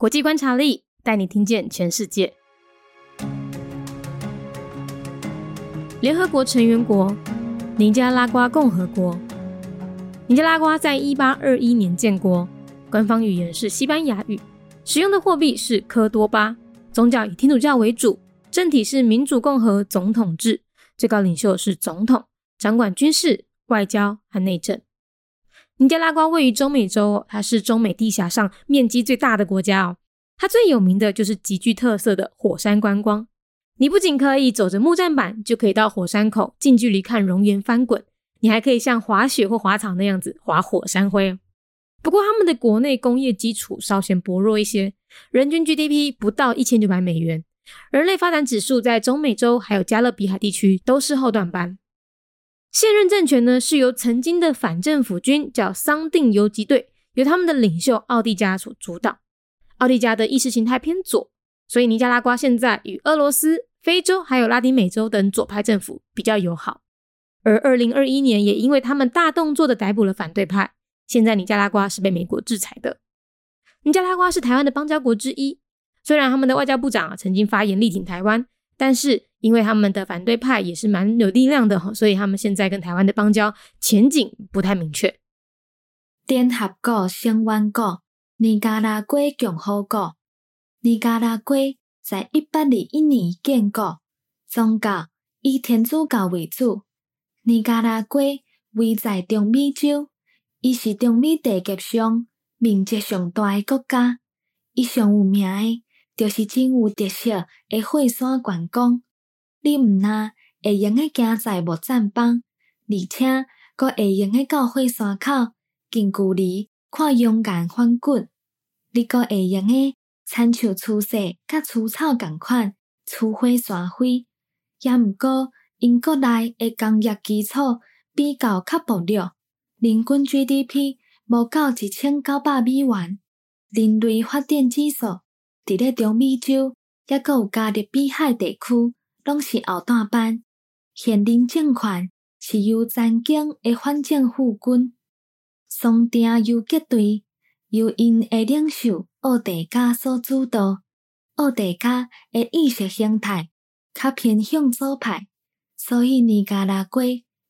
国际观察力带你听见全世界。联合国成员国尼加拉瓜共和国。尼加拉瓜在一八二一年建国，官方语言是西班牙语，使用的货币是科多巴，宗教以天主教为主，政体是民主共和总统制，最高领袖是总统，掌管军事、外交和内政。尼加拉瓜位于中美洲，它是中美地峡上面积最大的国家哦。它最有名的就是极具特色的火山观光。你不仅可以走着木栈板，就可以到火山口近距离看熔岩翻滚，你还可以像滑雪或滑草那样子滑火山灰。不过他们的国内工业基础稍显薄弱一些，人均 GDP 不到一千九百美元，人类发展指数在中美洲还有加勒比海地区都是后段班。现任政权呢，是由曾经的反政府军叫桑定游击队，由他们的领袖奥蒂加所主导。奥蒂加的意识形态偏左，所以尼加拉瓜现在与俄罗斯、非洲还有拉丁美洲等左派政府比较友好。而二零二一年也因为他们大动作的逮捕了反对派，现在尼加拉瓜是被美国制裁的。尼加拉瓜是台湾的邦交国之一，虽然他们的外交部长啊曾经发言力挺台湾，但是。因为他们的反对派也是蛮有力量的哈，所以他们现在跟台湾的邦交前景不太明确。联合国成员国尼加拉瓜共和国，尼加拉瓜在一八二一年建国，宗教以天主教为主。尼加拉瓜位在中美洲，伊是中美地级上面积上大的国家。伊上有名的，就是真有特色的火山观光。你毋但会用个行在木栈板，而且阁会用个到火山口近距离看勇敢翻滚。你阁会用个亲像粗细甲粗糙共款粗火山灰，也毋过因国内的工业基础比较较薄弱，人均 GDP 无到一千九百美元。人类发展指数伫咧中美洲，抑阁有加勒比海地区。拢是后段班，现任政权是由曾经的反政府军松定游击队，由因的领袖奥地加所主导。奥地加的意识形态较偏向左派，所以尼加拉瓜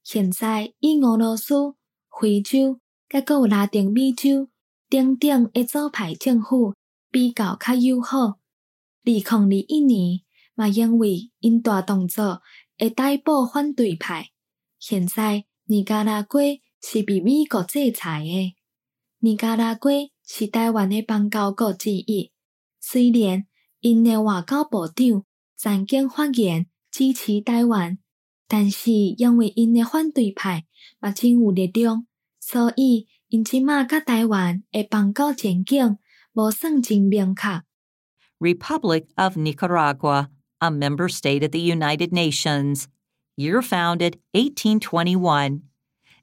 现在以俄罗斯、非洲，甲有拉丁美洲等等的左派政府比较较友好。二零二一年。嘛，因为因大动作会逮捕反对派，现在尼加拉瓜是被美国制裁的。尼加拉瓜是台湾的邦交国之一，虽然因的外交部长曾经发言支持台湾，但是因为因的反对派嘛真有力量，所以因即马甲台湾的邦交前景无算真明确。Republic of Nicaragua. A member state of the United Nations. Year founded 1821.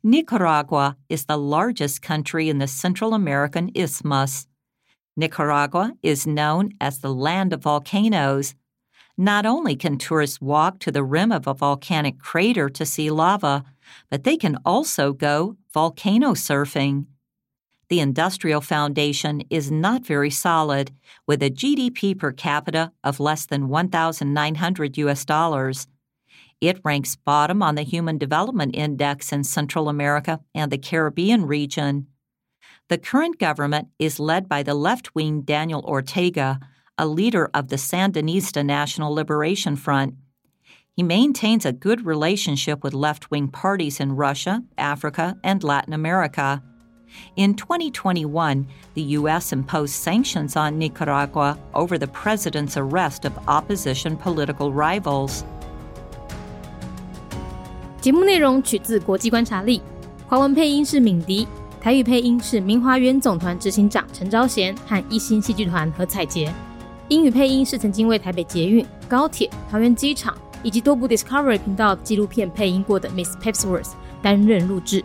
Nicaragua is the largest country in the Central American Isthmus. Nicaragua is known as the land of volcanoes. Not only can tourists walk to the rim of a volcanic crater to see lava, but they can also go volcano surfing the industrial foundation is not very solid, with a GDP per capita of less than 1,900 US dollars. It ranks bottom on the Human Development Index in Central America and the Caribbean region. The current government is led by the left wing Daniel Ortega, a leader of the Sandinista National Liberation Front. He maintains a good relationship with left wing parties in Russia, Africa, and Latin America. In 2021, the U.S. imposed sanctions on Nicaragua over the president's arrest of opposition political rivals. 节目内容取自《国际观察力》，华文配音是敏迪，台语配音是明华园总团执行长陈昭贤和一星戏剧团何彩杰，英语配音是曾经为台北捷运、高铁、桃园机场以及多部 Discovery 频道纪录片配音过的 Miss Pepsworth 担任录制。